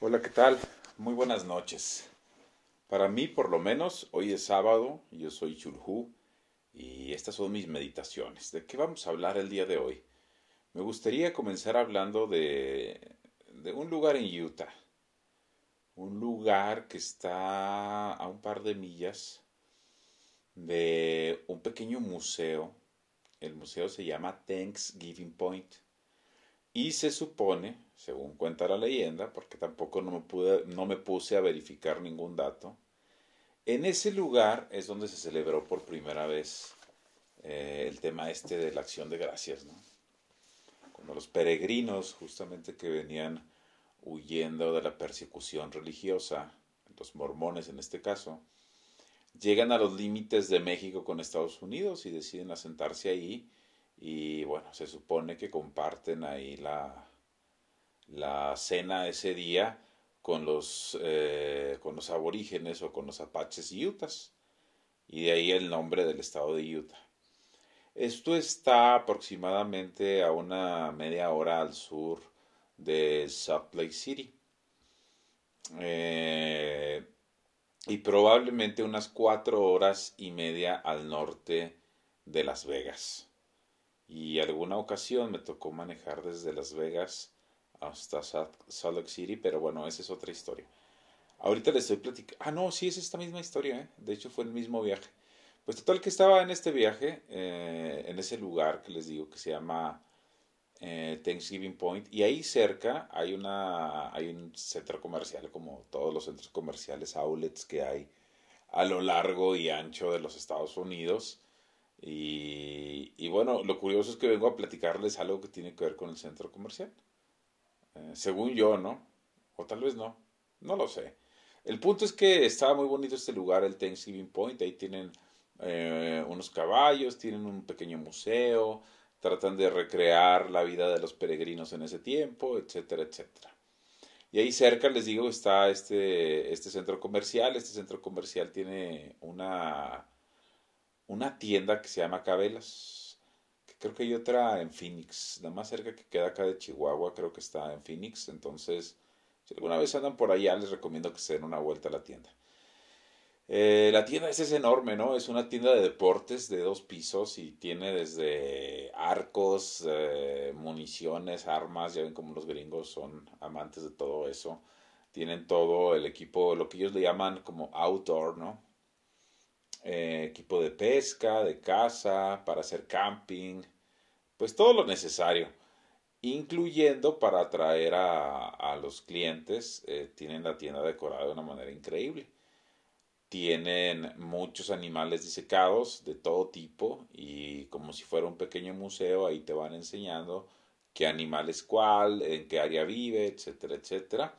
Hola, ¿qué tal? Muy buenas noches. Para mí, por lo menos, hoy es sábado, yo soy Chulhu y estas son mis meditaciones. ¿De qué vamos a hablar el día de hoy? Me gustaría comenzar hablando de, de un lugar en Utah. Un lugar que está a un par de millas de un pequeño museo. El museo se llama Thanksgiving Point. Y se supone, según cuenta la leyenda, porque tampoco no me, pude, no me puse a verificar ningún dato, en ese lugar es donde se celebró por primera vez eh, el tema este de la acción de gracias. Cuando los peregrinos, justamente que venían huyendo de la persecución religiosa, los mormones en este caso, llegan a los límites de México con Estados Unidos y deciden asentarse ahí y bueno, se supone que comparten ahí la, la cena ese día con los, eh, con los aborígenes o con los apaches y Utahs. Y de ahí el nombre del estado de Utah. Esto está aproximadamente a una media hora al sur de Salt Lake City. Eh, y probablemente unas cuatro horas y media al norte de Las Vegas y alguna ocasión me tocó manejar desde Las Vegas hasta Salt Lake City, pero bueno, esa es otra historia. Ahorita les estoy platicando. Ah, no, sí, es esta misma historia, ¿eh? De hecho, fue el mismo viaje. Pues total que estaba en este viaje, eh, en ese lugar que les digo que se llama eh, Thanksgiving Point, y ahí cerca hay, una, hay un centro comercial, como todos los centros comerciales, outlets que hay a lo largo y ancho de los Estados Unidos. Y, bueno, lo curioso es que vengo a platicarles algo que tiene que ver con el centro comercial. Eh, según yo, ¿no? O tal vez no. No lo sé. El punto es que estaba muy bonito este lugar, el Thanksgiving Point. Ahí tienen eh, unos caballos, tienen un pequeño museo, tratan de recrear la vida de los peregrinos en ese tiempo, etcétera, etcétera. Y ahí cerca, les digo, está este, este centro comercial. Este centro comercial tiene una una tienda que se llama Cabelas, que creo que hay otra en Phoenix, la más cerca que queda acá de Chihuahua, creo que está en Phoenix, entonces si alguna vez andan por allá les recomiendo que se den una vuelta a la tienda. Eh, la tienda es, enorme, ¿no? Es una tienda de deportes de dos pisos y tiene desde arcos, eh, municiones, armas, ya ven como los gringos son amantes de todo eso. Tienen todo el equipo, lo que ellos le llaman como outdoor, ¿no? Eh, equipo de pesca, de caza, para hacer camping, pues todo lo necesario, incluyendo para atraer a, los clientes, eh, tienen la tienda decorada de una manera increíble. Tienen muchos animales disecados de todo tipo y como si fuera un pequeño museo, ahí te van enseñando qué animal es cuál, en qué área vive, etcétera, etcétera.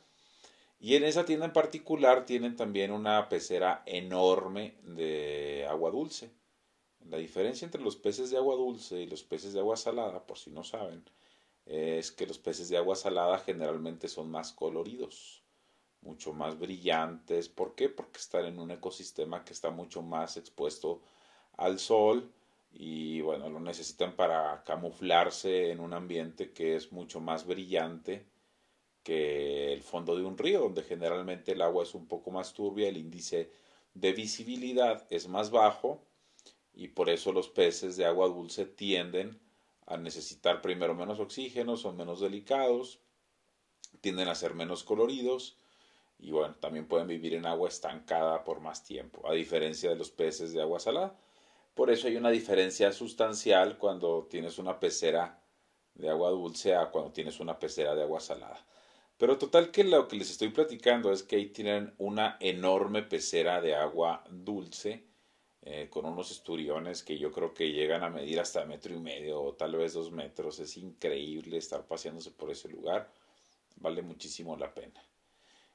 Y en esa tienda en particular tienen también una pecera enorme de agua dulce. La diferencia entre los peces de agua dulce y los peces de agua salada, por si no saben, es que los peces de agua salada generalmente son más coloridos, mucho más brillantes. ¿Por qué? Porque están en un ecosistema que está mucho más expuesto al sol y bueno, lo necesitan para camuflarse en un ambiente que es mucho más brillante que el fondo de un río, donde generalmente el agua es un poco más turbia, el índice de visibilidad es más bajo y por eso los peces de agua dulce tienden a necesitar primero menos oxígeno, son menos delicados, tienden a ser menos coloridos y bueno, también pueden vivir en agua estancada por más tiempo, a diferencia de los peces de agua salada. Por eso hay una diferencia sustancial cuando tienes una pecera de agua dulce a cuando tienes una pecera de agua salada. Pero total que lo que les estoy platicando es que ahí tienen una enorme pecera de agua dulce eh, con unos esturiones que yo creo que llegan a medir hasta metro y medio o tal vez dos metros. Es increíble estar paseándose por ese lugar. Vale muchísimo la pena.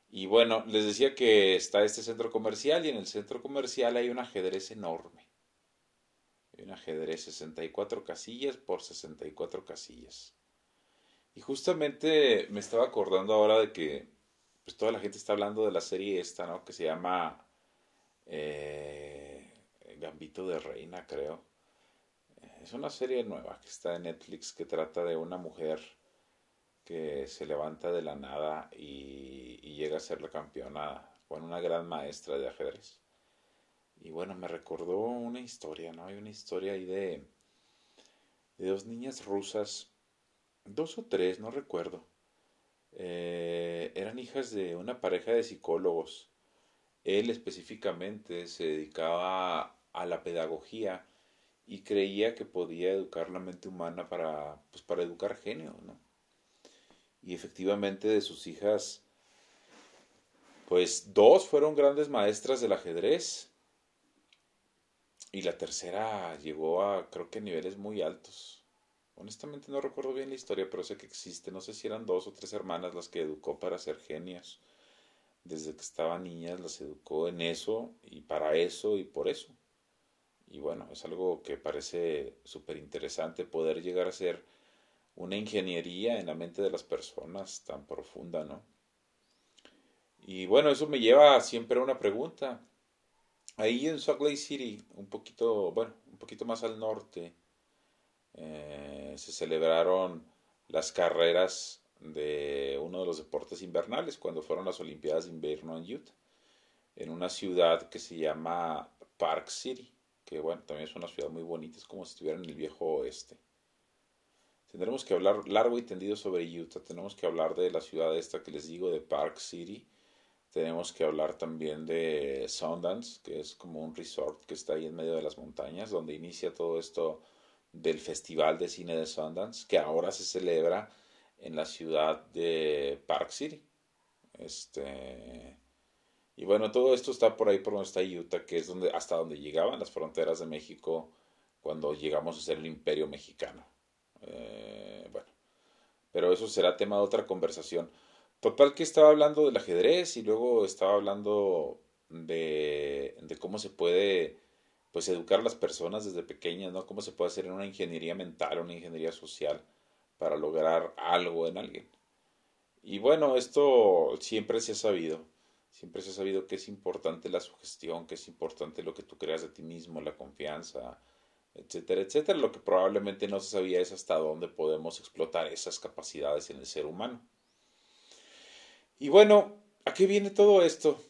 Y bueno, les decía que está este centro comercial y en el centro comercial hay un ajedrez enorme. Hay un ajedrez 64 casillas por 64 casillas. Y justamente me estaba acordando ahora de que pues toda la gente está hablando de la serie esta, ¿no? Que se llama eh, Gambito de Reina, creo. Es una serie nueva que está en Netflix que trata de una mujer que se levanta de la nada y, y llega a ser la campeona, bueno, una gran maestra de ajedrez. Y bueno, me recordó una historia, ¿no? Hay una historia ahí de, de dos niñas rusas, dos o tres, no recuerdo. Eh, eran hijas de una pareja de psicólogos. Él específicamente se dedicaba a la pedagogía y creía que podía educar la mente humana para, pues, para educar genio, ¿no? Y efectivamente de sus hijas, pues dos fueron grandes maestras del ajedrez y la tercera llegó a, creo que niveles muy altos. Honestamente no recuerdo bien la historia, pero sé que existe. No sé si eran dos o tres hermanas las que educó para ser genias. Desde que estaban niñas las educó en eso y para eso y por eso. Y bueno, es algo que parece súper interesante poder llegar a ser una ingeniería en la mente de las personas tan profunda, ¿no? Y bueno, eso me lleva siempre a una pregunta. Ahí en Salt Lake City, un poquito, bueno, un poquito más al norte, eh, se celebraron las carreras de uno de los deportes invernales cuando fueron las Olimpiadas de Invierno en Utah, en una ciudad que se llama Park City, que bueno, también es una ciudad muy bonita, es como si estuviera en el viejo oeste. Tendremos que hablar largo y tendido sobre Utah, tenemos que hablar de la ciudad esta que les digo, de Park City, tenemos que hablar también de Sundance, que es como un resort que está ahí en medio de las montañas, donde inicia todo esto del Festival de Cine de Sundance, que ahora se celebra en la ciudad de Park City. Este, y bueno, todo esto está por ahí por donde está Utah, que es donde, hasta donde llegaban las fronteras de México cuando llegamos a ser el imperio mexicano. Eh, bueno, pero eso será tema de otra conversación. Total que estaba hablando del ajedrez y luego estaba hablando de, de cómo se puede pues educar a las personas desde pequeñas, ¿no? Cómo se puede hacer en una ingeniería mental, una ingeniería social para lograr algo en alguien. Y bueno, esto siempre se ha sabido, siempre se ha sabido que es importante la sugestión, que es importante lo que tú creas de ti mismo, la confianza, etcétera, etcétera. Lo que probablemente no se sabía es hasta dónde podemos explotar esas capacidades en el ser humano. Y bueno, ¿a qué viene todo esto?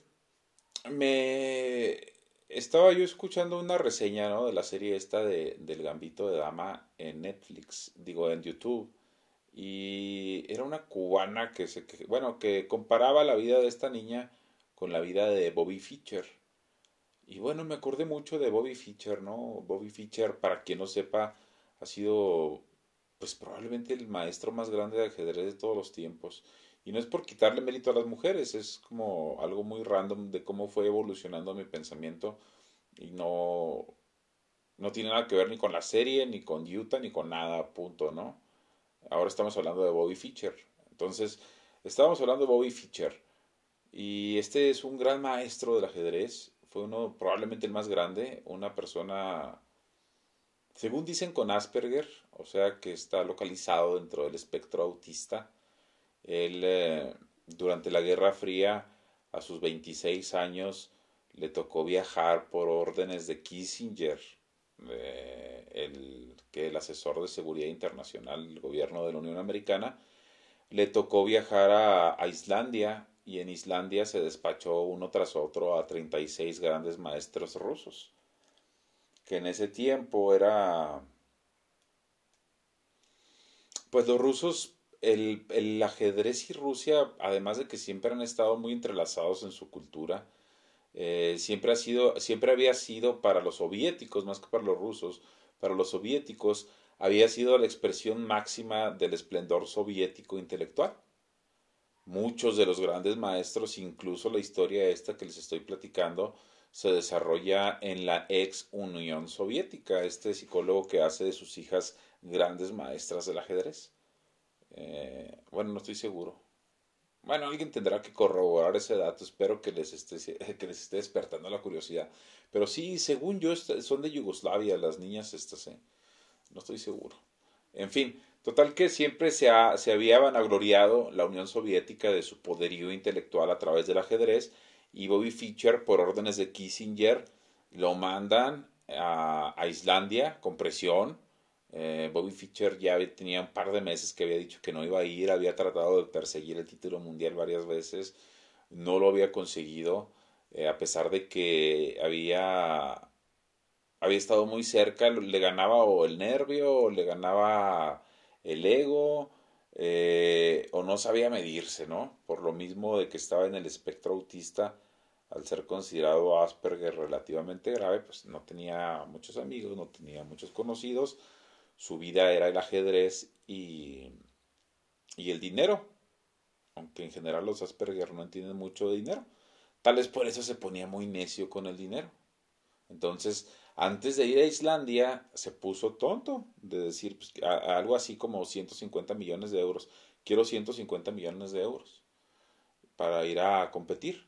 Me estaba yo escuchando una reseña, ¿no? De la serie esta de, del Gambito de Dama en Netflix, digo, en YouTube. Y era una cubana que se, bueno, que comparaba la vida de esta niña con la vida de Bobby Fischer. Y bueno, me acordé mucho de Bobby Fischer, ¿no? Bobby Fischer, para quien no sepa, ha sido, pues probablemente el maestro más grande de ajedrez de todos los tiempos. Y no es por quitarle mérito a las mujeres, es como algo muy random de cómo fue evolucionando mi pensamiento y no, no tiene nada que ver ni con la serie, ni con Utah, ni con nada, punto, ¿no? Ahora estamos hablando de Bobby Fischer. Entonces, estábamos hablando de Bobby Fischer. Y este es un gran maestro del ajedrez. Fue uno, probablemente el más grande, una persona, según dicen, con Asperger, o sea que está localizado dentro del espectro autista él, eh, durante la Guerra Fría, a sus 26 años, le tocó viajar por órdenes de Kissinger, el, que el asesor de seguridad internacional del gobierno de la Unión Americana, le tocó viajar a, a, Islandia y en Islandia se despachó uno tras otro a 36 grandes maestros rusos, que en ese tiempo era... Pues los rusos el, el, ajedrez y Rusia, además de que siempre han estado muy entrelazados en su cultura, eh, siempre, ha sido, siempre había sido para los soviéticos, más que para los rusos, para los soviéticos había sido la expresión máxima del esplendor soviético intelectual. Muchos de los grandes maestros, incluso la historia esta que les estoy platicando, se desarrolla en la ex Unión Soviética, este psicólogo que hace de sus hijas grandes maestras del ajedrez. Eh, bueno, no estoy seguro. Bueno, alguien tendrá que corroborar ese dato. Espero que les esté, que les esté despertando la curiosidad. Pero sí, según yo, son de Yugoslavia las niñas estas, ¿eh? No estoy seguro. En fin, total que siempre se, ha, se había vanagloriado la Unión Soviética de su poderío intelectual a través del ajedrez y Bobby Fischer, por órdenes de Kissinger, lo mandan a, a Islandia con presión Eh, Bobby Fischer ya tenía un par de meses que había dicho que no iba a ir, había tratado de perseguir el título mundial varias veces, no lo había conseguido, eh, a pesar de que había, había estado muy cerca, le ganaba o el nervio, o le ganaba el ego, eh, o no sabía medirse, ¿no? Por lo mismo de que estaba en el espectro autista, al ser considerado Asperger relativamente grave, pues no tenía muchos amigos, no tenía muchos conocidos, su vida era el ajedrez y, y el dinero, aunque en general los Asperger no entienden mucho de dinero. Tal vez por eso se ponía muy necio con el dinero. Entonces, antes de ir a Islandia, se puso tonto de decir pues, algo así como 150 millones de euros. Quiero 150 millones de euros para ir a competir.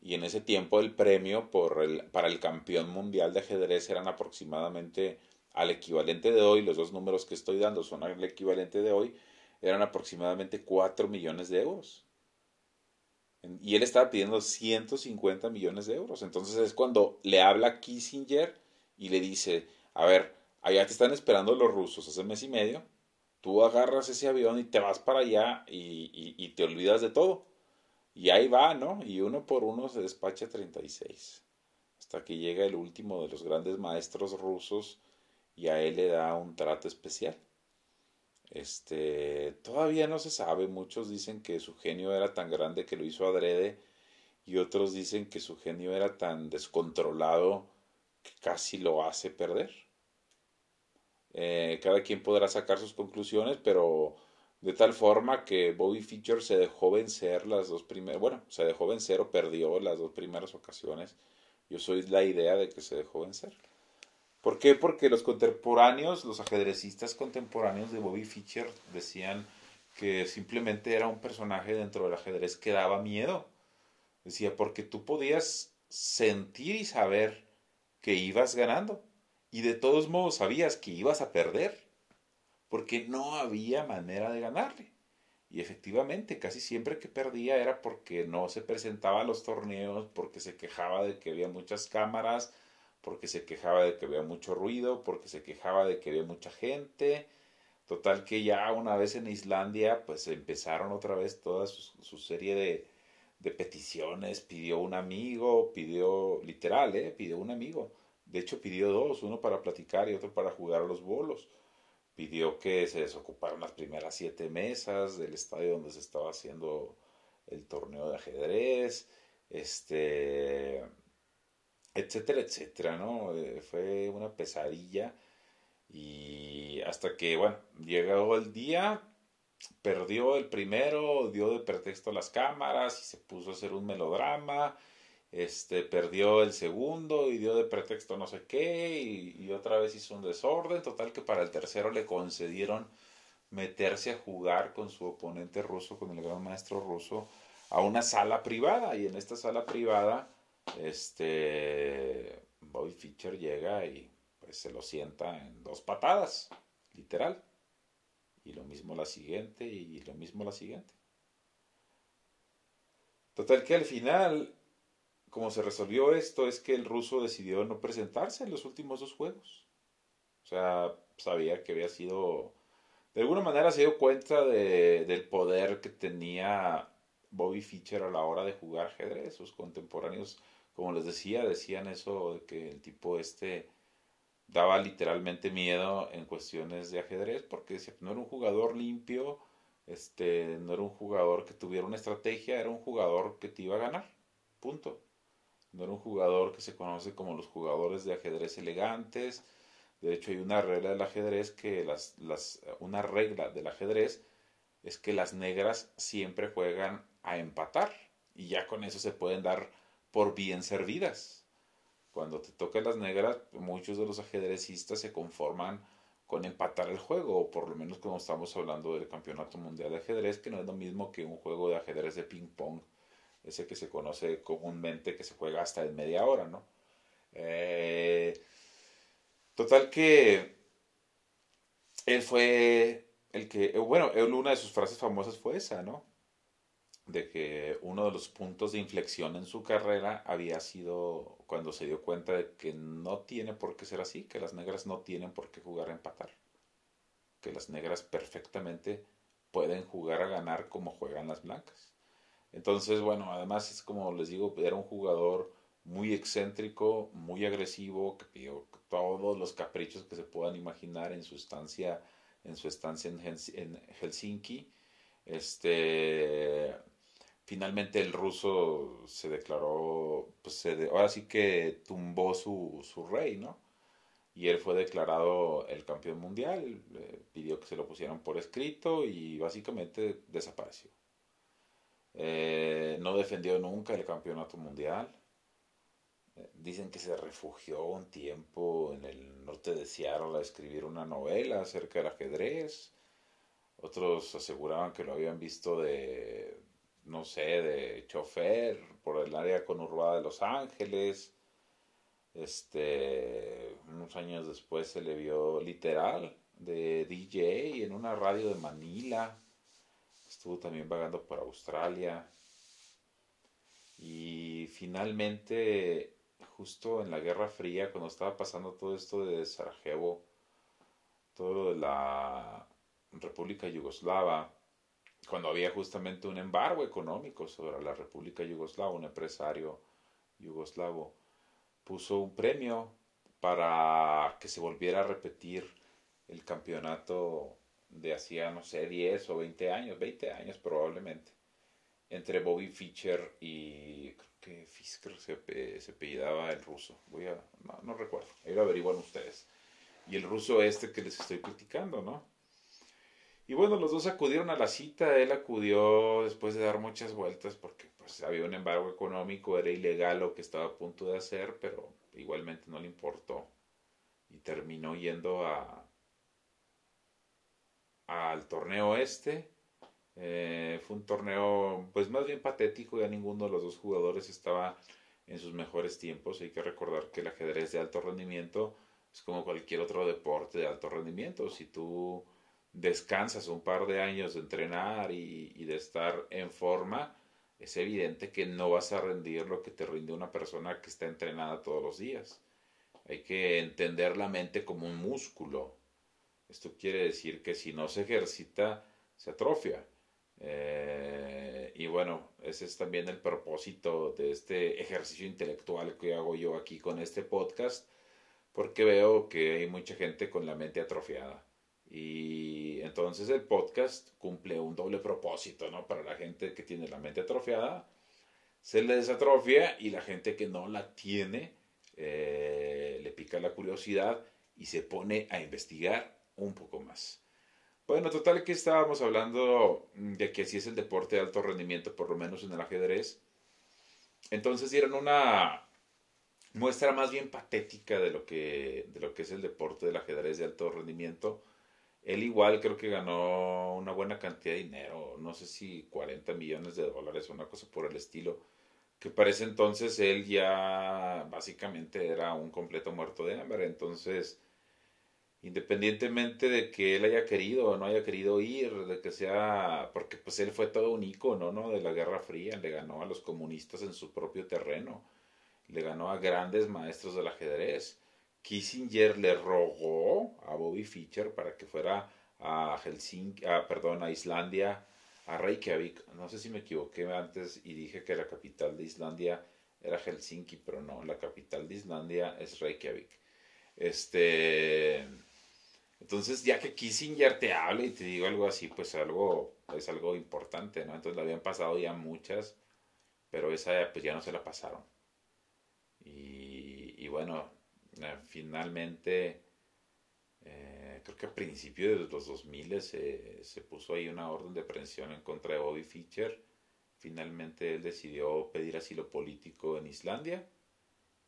Y en ese tiempo el premio por el, para el campeón mundial de ajedrez eran aproximadamente al equivalente de hoy, los dos números que estoy dando son al equivalente de hoy, eran aproximadamente 4 millones de euros. Y él estaba pidiendo 150 millones de euros. Entonces es cuando le habla Kissinger y le dice, a ver, allá te están esperando los rusos hace mes y medio, tú agarras ese avión y te vas para allá y, y te olvidas de todo. Y ahí va, ¿no? Y uno por uno se despacha 36. Hasta que llega el último de los grandes maestros rusos y a él le da un trato especial. Este, todavía no se sabe, muchos dicen que su genio era tan grande que lo hizo adrede y otros dicen que su genio era tan descontrolado que casi lo hace perder. Eh, cada quien podrá sacar sus conclusiones, pero de tal forma que Bobby Fischer se dejó vencer las dos primeras, bueno, se dejó vencer o perdió las dos primeras ocasiones. Yo soy la idea de que se dejó vencer. ¿Por qué? Porque los contemporáneos, los ajedrecistas contemporáneos de Bobby Fischer decían que simplemente era un personaje dentro del ajedrez que daba miedo. Decía, porque tú podías sentir y saber que ibas ganando y de todos modos sabías que ibas a perder, porque no había manera de ganarle. Y efectivamente, casi siempre que perdía era porque no se presentaba a los torneos, porque se quejaba de que había muchas cámaras, porque se quejaba de que había mucho ruido, porque se quejaba de que había mucha gente. Total que ya una vez en Islandia, pues empezaron otra vez toda su, serie de, peticiones. Pidió un amigo, pidió, literal, ¿eh? Pidió un amigo. De hecho, pidió dos, uno para platicar y otro para jugar a los bolos. Pidió que se desocuparan las primeras siete mesas del estadio donde se estaba haciendo el torneo de ajedrez. Este etcétera, etcétera, ¿no? Eh, fue una pesadilla y hasta que, bueno, llegó el día, perdió el primero, dio de pretexto las cámaras y se puso a hacer un melodrama, este, perdió el segundo y dio de pretexto no sé qué y, y otra vez hizo un desorden, total que para el tercero le concedieron meterse a jugar con su oponente ruso, con el gran maestro ruso, a una sala privada y en esta sala privada este Bobby Fischer llega y pues se lo sienta en dos patadas, literal. Y lo mismo la siguiente y lo mismo la siguiente. Total que al final, como se resolvió esto, es que el ruso decidió no presentarse en los últimos dos juegos. O sea, sabía que había sido, de alguna manera se dio cuenta de, del poder que tenía Bobby Fischer a la hora de jugar ajedrez. Sus contemporáneos como les decía, decían eso de que el tipo este daba literalmente miedo en cuestiones de ajedrez porque no era un jugador limpio, este, no era un jugador que tuviera una estrategia, era un jugador que te iba a ganar, punto. No era un jugador que se conoce como los jugadores de ajedrez elegantes. De hecho, hay una regla del ajedrez que las, las, una regla del ajedrez es que las negras siempre juegan a empatar y ya con eso se pueden dar por bien servidas. Cuando te tocan las negras, muchos de los ajedrecistas se conforman con empatar el juego, o por lo menos como estamos hablando del Campeonato Mundial de Ajedrez, que no es lo mismo que un juego de ajedrez de ping-pong, ese que se conoce comúnmente que se juega hasta en media hora, ¿no? Eh, total que él fue el que, bueno, una de sus frases famosas fue esa, ¿no? De que uno de los puntos de inflexión en su carrera había sido cuando se dio cuenta de que no tiene por qué ser así, que las negras no tienen por qué jugar a empatar. que las negras perfectamente pueden jugar a ganar como juegan las blancas. Entonces, bueno, además es como les digo, era un jugador muy excéntrico, muy agresivo, que pidió todos los caprichos que se puedan imaginar en su estancia en su estancia en, Helsinki. Este, finalmente el ruso se declaró, pues ahora sí que tumbó su, su rey, ¿no? Y él fue declarado el campeón mundial, pidió que se lo pusieran por escrito y básicamente desapareció. Eh, no defendió nunca el campeonato mundial. Eh, dicen que se refugió un tiempo en el norte de Seattle a escribir una novela acerca del ajedrez. Otros aseguraban que lo habían visto de, no sé, de chofer por el área conurbada de Los Ángeles. Este, unos años después se le vio literal de DJ en una radio de Manila. Estuvo también vagando por Australia. Y finalmente justo en la Guerra Fría, cuando estaba pasando todo esto de Sarajevo, todo de la República Yugoslava, cuando había justamente un embargo económico sobre la República Yugoslava, un empresario yugoslavo puso un premio para que se volviera a repetir el campeonato de hacía, no sé, 10 o 20 años, 20 años probablemente, entre Bobby Fischer y que Fisker se, se apellidaba el ruso. Voy a, no, recuerdo, ahí lo averiguan ustedes. Y el ruso este que les estoy criticando, ¿no? Y bueno, los dos acudieron a la cita, él acudió después de dar muchas vueltas porque pues había un embargo económico, era ilegal lo que estaba a punto de hacer, pero igualmente no le importó. Y terminó yendo a al torneo este eh, fue un torneo, pues más bien patético, ya ninguno de los dos jugadores estaba en sus mejores tiempos. Hay que recordar que el ajedrez de alto rendimiento es como cualquier otro deporte de alto rendimiento. Si tú descansas un par de años de entrenar y, de estar en forma, es evidente que no vas a rendir lo que te rinde una persona que está entrenada todos los días. Hay que entender la mente como un músculo. Esto quiere decir que si no se ejercita, se atrofia. Eh, y bueno, ese es también el propósito de este ejercicio intelectual que hago yo aquí con este podcast, porque veo que hay mucha gente con la mente atrofiada. Y entonces el podcast cumple un doble propósito, ¿no? Para la gente que tiene la mente atrofiada, se le desatrofia y la gente que no la tiene eh, le pica la curiosidad y se pone a investigar un poco más. Bueno, total que estábamos hablando de que así es el deporte de alto rendimiento, por lo menos en el ajedrez. Entonces dieron una muestra más bien patética de lo que, de lo que es el deporte del ajedrez de alto rendimiento. Él igual creo que ganó una buena cantidad de dinero, no sé si 40 millones de dólares o una cosa por el estilo, que parece entonces él ya básicamente era un completo muerto de hambre. Entonces independientemente de que él haya querido o no haya querido ir, de que sea, porque pues él fue todo un ícono, ¿no? De la Guerra Fría, le ganó a los comunistas en su propio terreno, le ganó a grandes maestros del ajedrez. Kissinger le rogó a Bobby Fischer para que fuera a Helsinki, ah, perdón, a Islandia, a Reykjavik. No sé si me equivoqué antes y dije que la capital de Islandia era Helsinki, pero no, la capital de Islandia es Reykjavik. Este, entonces, ya que Kissinger te habla y te digo algo así, pues algo, es algo importante, ¿no? Entonces, le habían pasado ya muchas, pero esa pues ya no se la pasaron. Y, bueno, finalmente, eh, creo que a principios de los 2000 se, se puso ahí una orden de aprehensión en contra de Bobby Fischer. Finalmente él decidió pedir asilo político en Islandia.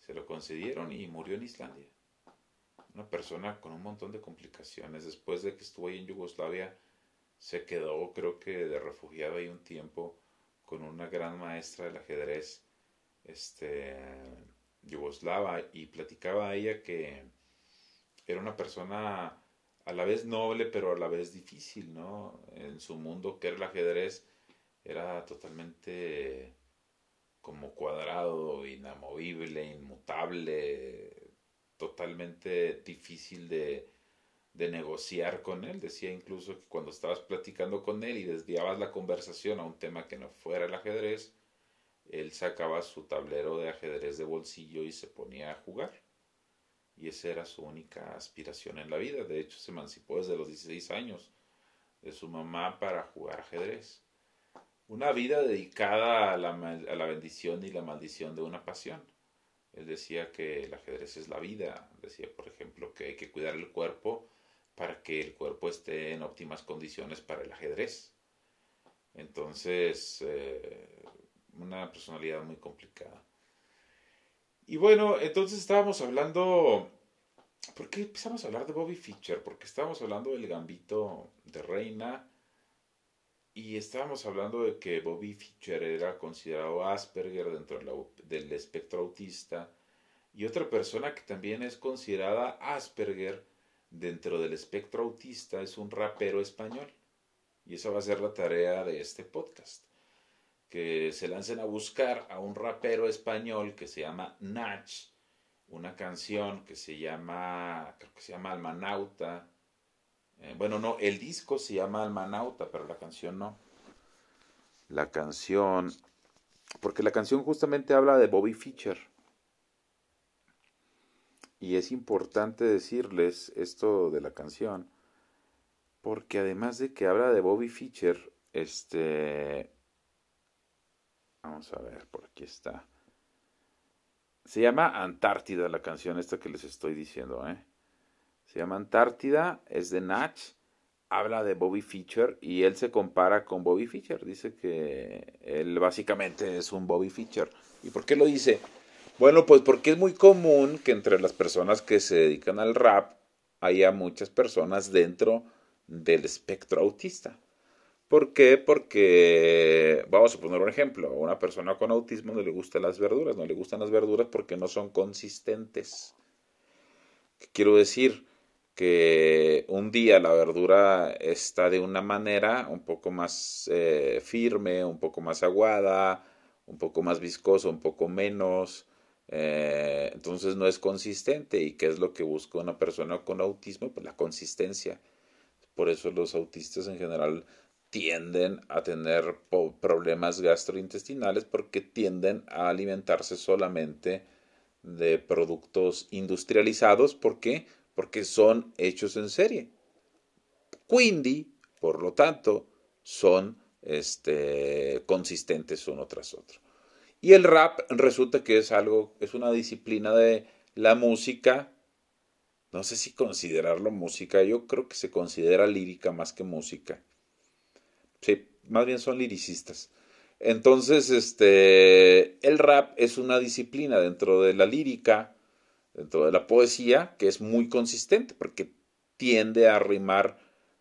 Se lo concedieron y murió en Islandia una persona con un montón de complicaciones. Después de que estuvo ahí en Yugoslavia, se quedó, creo que, de refugiado ahí un tiempo con una gran maestra del ajedrez este, yugoslava y platicaba a ella que era una persona a la vez noble pero a la vez difícil, ¿no? En su mundo que era el ajedrez era totalmente como cuadrado, inamovible, inmutable, totalmente difícil de, de negociar con él. Decía incluso que cuando estabas platicando con él y desviabas la conversación a un tema que no fuera el ajedrez, él sacaba su tablero de ajedrez de bolsillo y se ponía a jugar. Y esa era su única aspiración en la vida. De hecho, se emancipó desde los 16 años de su mamá para jugar ajedrez. Una vida dedicada a la, a la bendición y la maldición de una pasión. Él decía que el ajedrez es la vida. Decía, por ejemplo, que hay que cuidar el cuerpo para que el cuerpo esté en óptimas condiciones para el ajedrez. Entonces, eh, una personalidad muy complicada. Y bueno, entonces estábamos hablando... ¿Por qué empezamos a hablar de Bobby Fischer? Porque estábamos hablando del gambito de reina y estábamos hablando de que Bobby Fischer era considerado Asperger dentro del espectro autista y otra persona que también es considerada Asperger dentro del espectro autista es un rapero español. Y esa va a ser la tarea de este podcast. Que se lancen a buscar a un rapero español que se llama Nach, una canción que se llama, creo que se llama Almanauta. Eh, bueno, no, el disco se llama Almanauta, pero la canción no. La canción, porque la canción justamente habla de Bobby Fischer y es importante decirles esto de la canción, porque además de que habla de Bobby Fischer, este... Vamos a ver, por aquí está. Se llama Antártida la canción esta que les estoy diciendo, ¿eh? Se llama Antártida, es de Natch, habla de Bobby Fischer y él se compara con Bobby Fischer. Dice que él básicamente es un Bobby Fischer. ¿Y por qué lo dice? Bueno, pues porque es muy común que entre las personas que se dedican al rap haya muchas personas dentro del espectro autista. ¿Por qué? Porque, vamos a poner un ejemplo, a una persona con autismo no le gustan las verduras, no le gustan las verduras porque no son consistentes. quiero decir? Que un día la verdura está de una manera un poco más eh, firme, un poco más aguada, un poco más viscosa, un poco menos, eh, entonces no es consistente. ¿Y qué es lo que busca una persona con autismo? Pues la consistencia. Por eso los autistas en general tienden a tener problemas gastrointestinales porque tienden a alimentarse solamente de productos industrializados. ¿Por qué? Porque son hechos en serie. Quindi, por lo tanto, son este, consistentes uno tras otro. Y el rap resulta que es algo, es una disciplina de la música. No sé si considerarlo música, yo creo que se considera lírica más que música. Sí, más bien son liricistas. Entonces, este, el rap es una disciplina dentro de la lírica, dentro de la poesía, que es muy consistente, porque tiende a rimar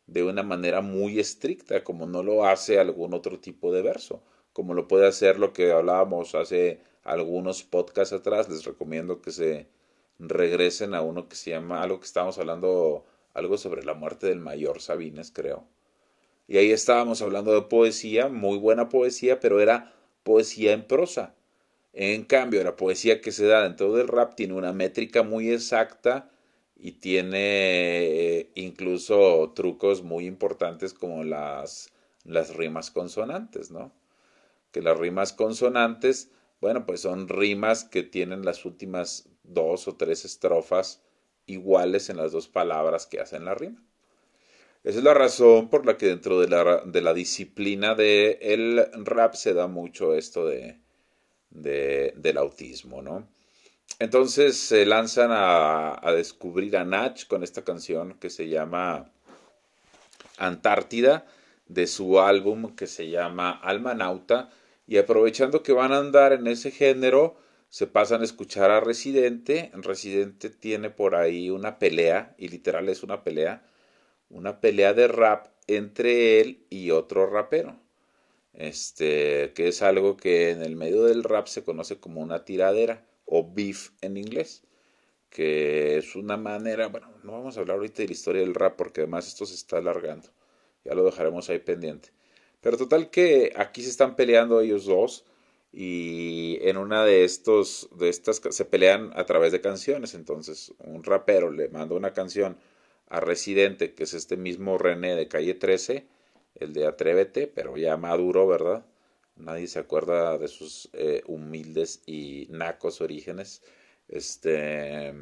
de una manera muy estricta, como no lo hace algún otro tipo de verso como lo puede hacer lo que hablábamos hace algunos podcasts atrás. Les recomiendo que se regresen a uno que se llama, algo que estábamos hablando, algo sobre la muerte del mayor Sabines, creo. Y ahí estábamos hablando de poesía, muy buena poesía, pero era poesía en prosa. En cambio, la poesía que se da dentro del rap tiene una métrica muy exacta y tiene eh, incluso trucos muy importantes como las, las rimas consonantes, ¿no? que las rimas consonantes, bueno, pues son rimas que tienen las últimas dos o tres estrofas iguales en las dos palabras que hacen la rima. Esa es la razón por la que dentro de la, de la disciplina del el rap se da mucho esto de, del autismo, ¿no? Entonces se lanzan a, a descubrir a Natch con esta canción que se llama Antártida de su álbum que se llama Almanauta y aprovechando que van a andar en ese género se pasan a escuchar a Residente. Residente tiene por ahí una pelea y literal es una pelea, una pelea de rap entre él y otro rapero. Este, que es algo que en el medio del rap se conoce como una tiradera o beef en inglés que es una manera, bueno, no vamos a hablar ahorita de la historia del rap porque además esto se está alargando ya lo dejaremos ahí pendiente. Pero total que aquí se están peleando ellos dos y en una de estos de estas se pelean a través de canciones, entonces un rapero le manda una canción a Residente, que es este mismo René de calle 13, el de Atrévete, pero ya maduro, ¿verdad? Nadie se acuerda de sus eh, humildes y nacos orígenes. Este.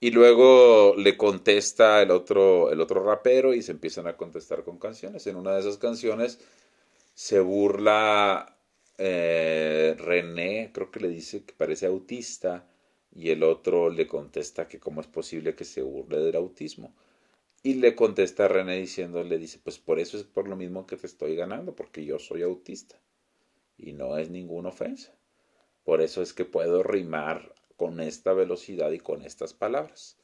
Y luego le contesta el otro, el otro rapero y se empiezan a contestar con canciones. En una de esas canciones se burla eh, René, creo que le dice que parece autista, y el otro le contesta que cómo es posible que se burle del autismo. Y le contesta a René diciéndole, dice, pues por eso es por lo mismo que te estoy ganando, porque yo soy autista. Y no es ninguna ofensa. Por eso es que puedo rimar con esta velocidad y con estas palabras.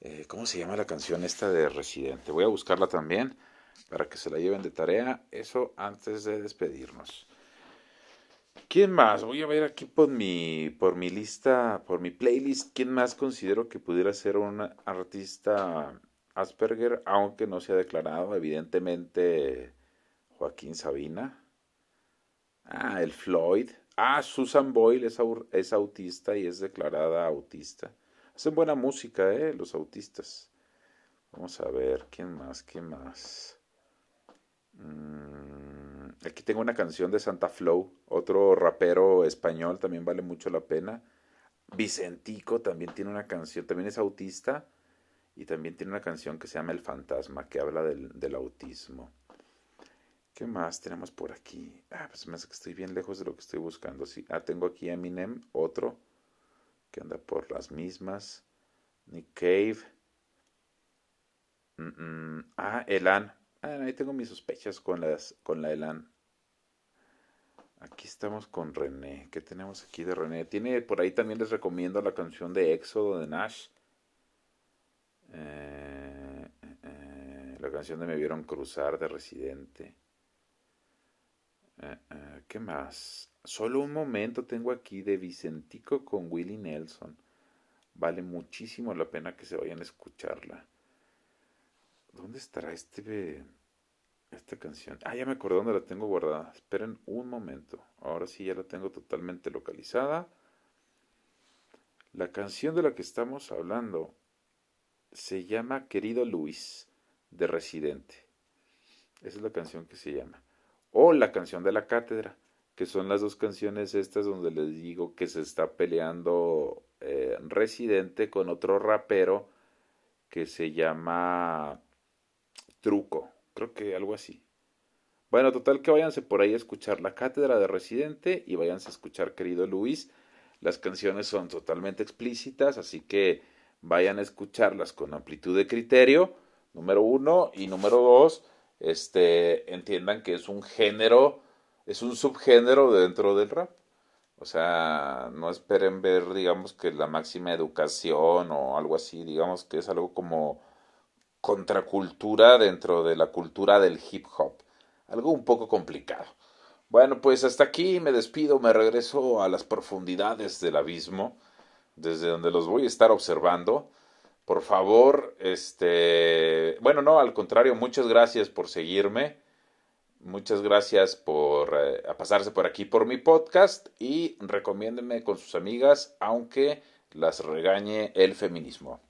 Eh, ¿Cómo se llama la canción esta de Residente? Voy a buscarla también para que se la lleven de tarea. Eso antes de despedirnos. ¿Quién más? Voy a ver aquí por mi, por mi lista, por mi playlist, ¿quién más considero que pudiera ser un artista Asperger, aunque no se ha declarado? Evidentemente, Joaquín Sabina. Ah, el Floyd. Ah, Susan Boyle es, autista y es declarada autista. Hacen buena música, ¿eh? Los autistas. Vamos a ver, ¿quién más? ¿Quién más? Mm, aquí tengo una canción de Santa Flow, otro rapero español, también vale mucho la pena. Vicentico también tiene una canción, también es autista y también tiene una canción que se llama El Fantasma, que habla del, autismo. ¿Qué más tenemos por aquí? Ah, pues me hace que estoy bien lejos de lo que estoy buscando. Sí. Ah, tengo aquí Eminem, otro, que anda por las mismas. Nick Cave. Ah, Elan. Ah, ahí tengo mis sospechas con, las, con la Elan. Aquí estamos con René. ¿Qué tenemos aquí de René? Tiene por ahí también les recomiendo la canción de Éxodo de Nash. Eh, eh, eh, la canción de Me Vieron Cruzar de Residente. ¿Qué más? Solo un momento tengo aquí de Vicentico con Willie Nelson. Vale muchísimo la pena que se vayan a escucharla. ¿Dónde estará este esta canción? Ah, ya me acordé dónde la tengo guardada. Esperen un momento. Ahora sí ya la tengo totalmente localizada. La canción de la que estamos hablando se llama Querido Luis de Residente. Esa es la canción que se llama. O la canción de la cátedra, que son las dos canciones estas donde les digo que se está peleando eh, Residente con otro rapero que se llama truco, creo que algo así. Bueno, total que váyanse por ahí a escuchar La Cátedra de Residente y váyanse a escuchar Querido Luis. Las canciones son totalmente explícitas, así que vayan a escucharlas con amplitud de criterio, número uno, y número dos, este, entiendan que es un género, es un subgénero dentro del rap. O sea, no esperen ver, digamos, que la máxima educación o algo así, digamos que es algo como contracultura dentro de la cultura del hip hop. Algo un poco complicado. Bueno, pues hasta aquí me despido, me regreso a las profundidades del abismo, desde donde los voy a estar observando. Por favor, este, bueno, no, al contrario, muchas gracias por seguirme. Muchas gracias por eh, pasarse por aquí por mi podcast y recomiéndenme con sus amigas, aunque las regañe el feminismo.